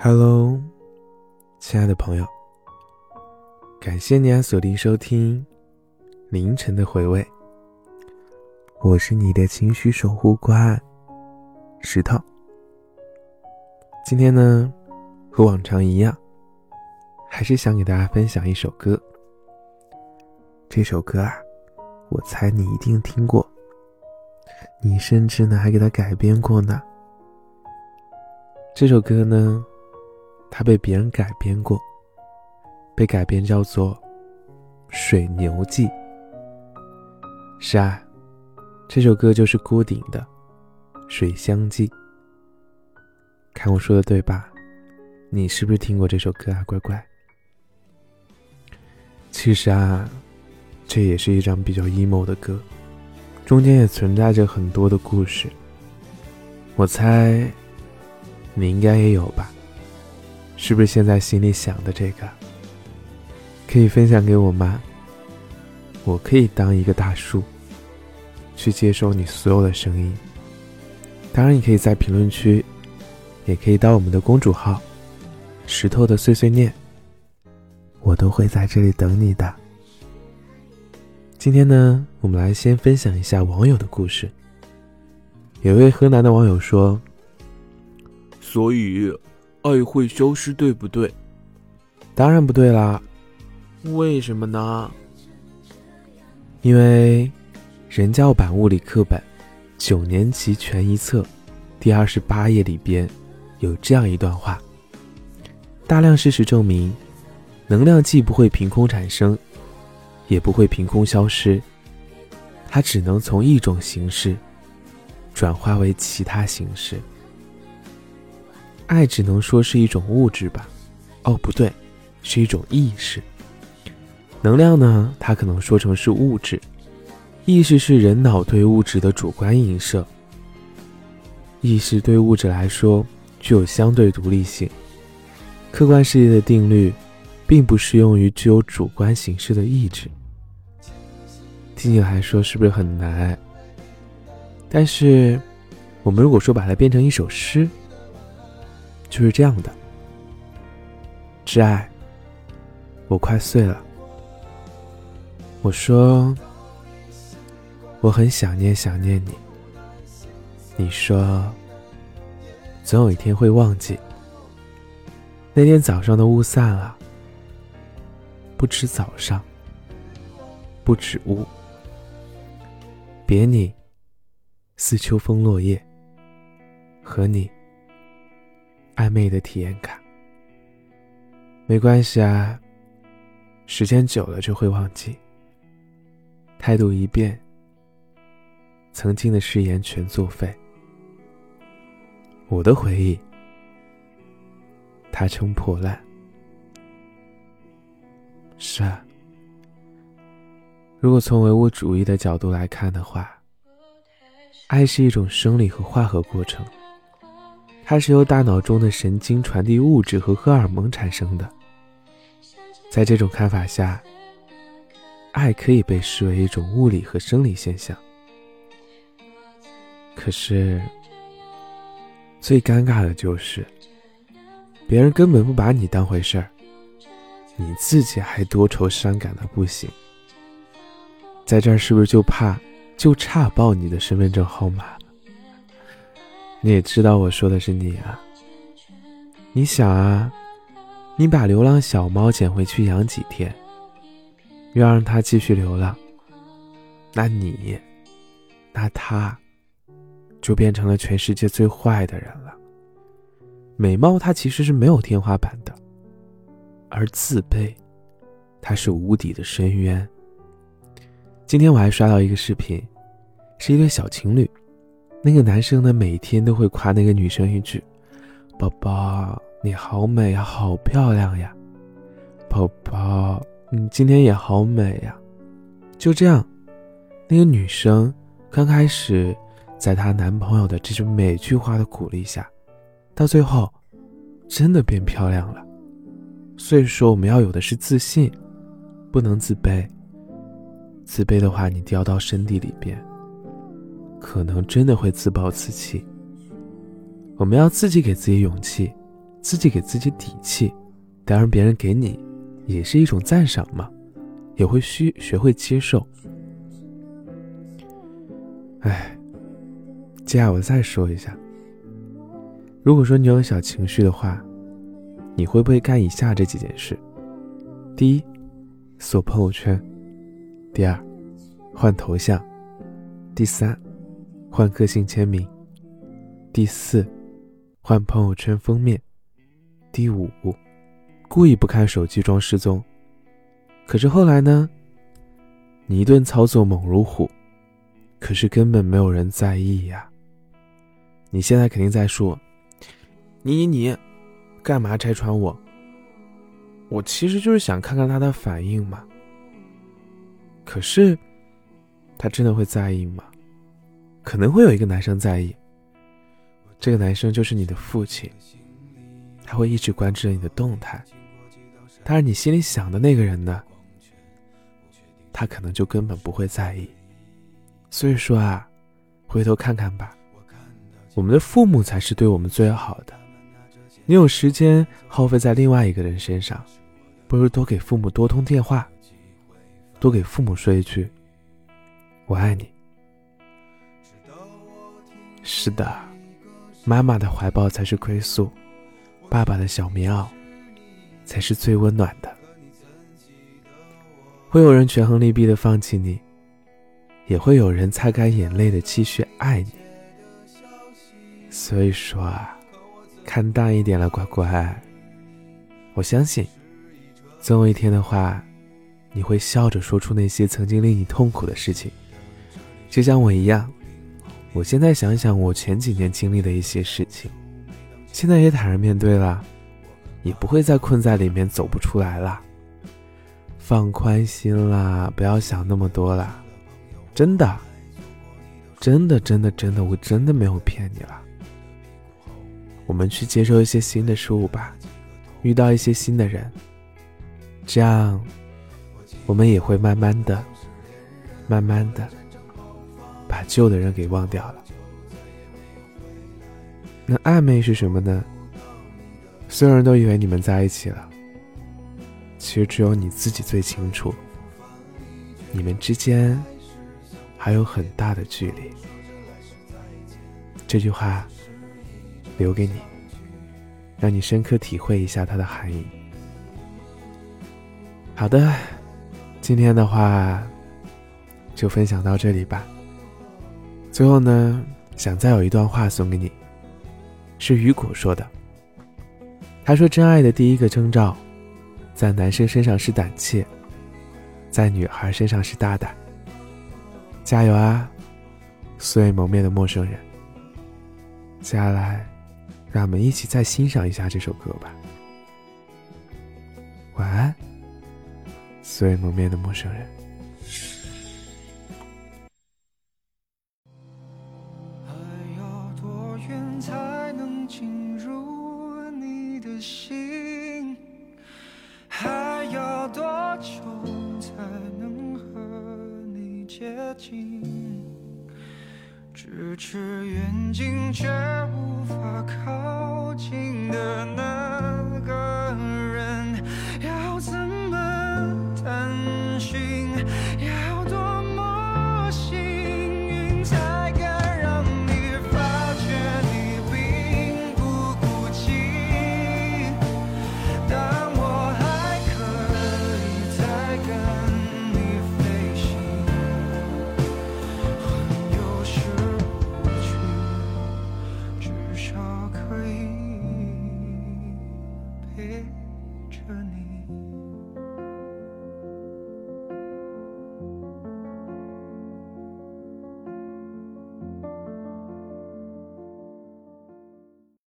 Hello，亲爱的朋友，感谢你啊锁定收听凌晨的回味。我是你的情绪守护官石头。今天呢，和往常一样，还是想给大家分享一首歌。这首歌啊，我猜你一定听过，你甚至呢还给它改编过呢。这首歌呢。它被别人改编过，被改编叫做《水牛记》。是啊，这首歌就是郭顶的《水乡记》。看我说的对吧？你是不是听过这首歌啊，乖乖？其实啊，这也是一张比较 emo 的歌，中间也存在着很多的故事。我猜，你应该也有吧。是不是现在心里想的这个，可以分享给我吗？我可以当一个大树，去接收你所有的声音。当然，你可以在评论区，也可以到我们的公主号“石头的碎碎念”，我都会在这里等你的。今天呢，我们来先分享一下网友的故事。有位河南的网友说：“所以。”爱会消失，对不对？当然不对啦。为什么呢？因为人教版物理课本九年级全一册第二十八页里边有这样一段话：大量事实证明，能量既不会凭空产生，也不会凭空消失，它只能从一种形式转化为其他形式。爱只能说是一种物质吧，哦，不对，是一种意识。能量呢？它可能说成是物质，意识是人脑对物质的主观映射。意识对物质来说具有相对独立性，客观世界的定律并不适用于具有主观形式的意志。听起来说是不是很难？但是，我们如果说把它变成一首诗。就是这样的，挚爱，我快碎了。我说，我很想念想念你。你说，总有一天会忘记。那天早上的雾散了，不止早上，不止雾，别你，似秋风落叶，和你。暧昧的体验卡，没关系啊。时间久了就会忘记。态度一变，曾经的誓言全作废。我的回忆，它成破烂。是啊，如果从唯物主义的角度来看的话，爱是一种生理和化合过程。它是由大脑中的神经传递物质和荷尔蒙产生的。在这种看法下，爱可以被视为一种物理和生理现象。可是，最尴尬的就是，别人根本不把你当回事儿，你自己还多愁善感的不行。在这儿是不是就怕就差报你的身份证号码？你也知道我说的是你啊。你想啊，你把流浪小猫捡回去养几天，又让它继续流浪，那你，那它，就变成了全世界最坏的人了。美貌它其实是没有天花板的，而自卑，它是无底的深渊。今天我还刷到一个视频，是一对小情侣。那个男生呢，每天都会夸那个女生一句：“宝宝，你好美呀，好漂亮呀！宝宝，你今天也好美呀！”就这样，那个女生刚开始在她男朋友的这句每句话的鼓励下，到最后真的变漂亮了。所以说，我们要有的是自信，不能自卑。自卑的话，你掉到深地里边。可能真的会自暴自弃。我们要自己给自己勇气，自己给自己底气，当然别人给你也是一种赞赏嘛，也会需学会接受。哎，接下来我再说一下，如果说你有小情绪的话，你会不会干以下这几件事？第一，锁朋友圈；第二，换头像；第三，换个性签名；第四，换朋友圈封面；第五，故意不看手机装失踪。可是后来呢？你一顿操作猛如虎。可是根本没有人在意呀。你现在肯定在说：“你你你，干嘛拆穿我？”我其实就是想看看他的反应嘛。可是，他真的会在意吗？可能会有一个男生在意。这个男生就是你的父亲，他会一直关注着你的动态。但是你心里想的那个人呢？他可能就根本不会在意。所以说啊，回头看看吧，我们的父母才是对我们最好的。你有时间耗费在另外一个人身上，不如多给父母多通电话，多给父母说一句“我爱你”。是的，妈妈的怀抱才是归宿，爸爸的小棉袄才是最温暖的。会有人权衡利弊的放弃你。也会有人擦干眼泪的继续爱你，所以说啊，看淡一点了，乖乖。我相信，总有一天的话，你会笑着说出那些曾经令你痛苦的事情，就像我一样。我现在想想我前几年经历的一些事情，现在也坦然面对了，也不会再困在里面走不出来了。放宽心啦，不要想那么多了。真的，真的，真的，真的，我真的没有骗你了。我们去接受一些新的事物吧，遇到一些新的人，这样，我们也会慢慢的、慢慢的旧的人给忘掉了。那暧昧是什么呢？所有人都以为你们在一起了，其实只有你自己最清楚，你们之间。还有很大的距离。这句话留给你，让你深刻体会一下它的含义。好的，今天的话就分享到这里吧。最后呢，想再有一段话送给你，是雨果说的。他说：“真爱的第一个征兆，在男生身上是胆怯，在女孩身上是大胆。”加油啊，素未谋面的陌生人。接下来，让我们一起再欣赏一下这首歌吧。晚安，素未谋面的陌生人。近，咫尺远近却无法靠近的那个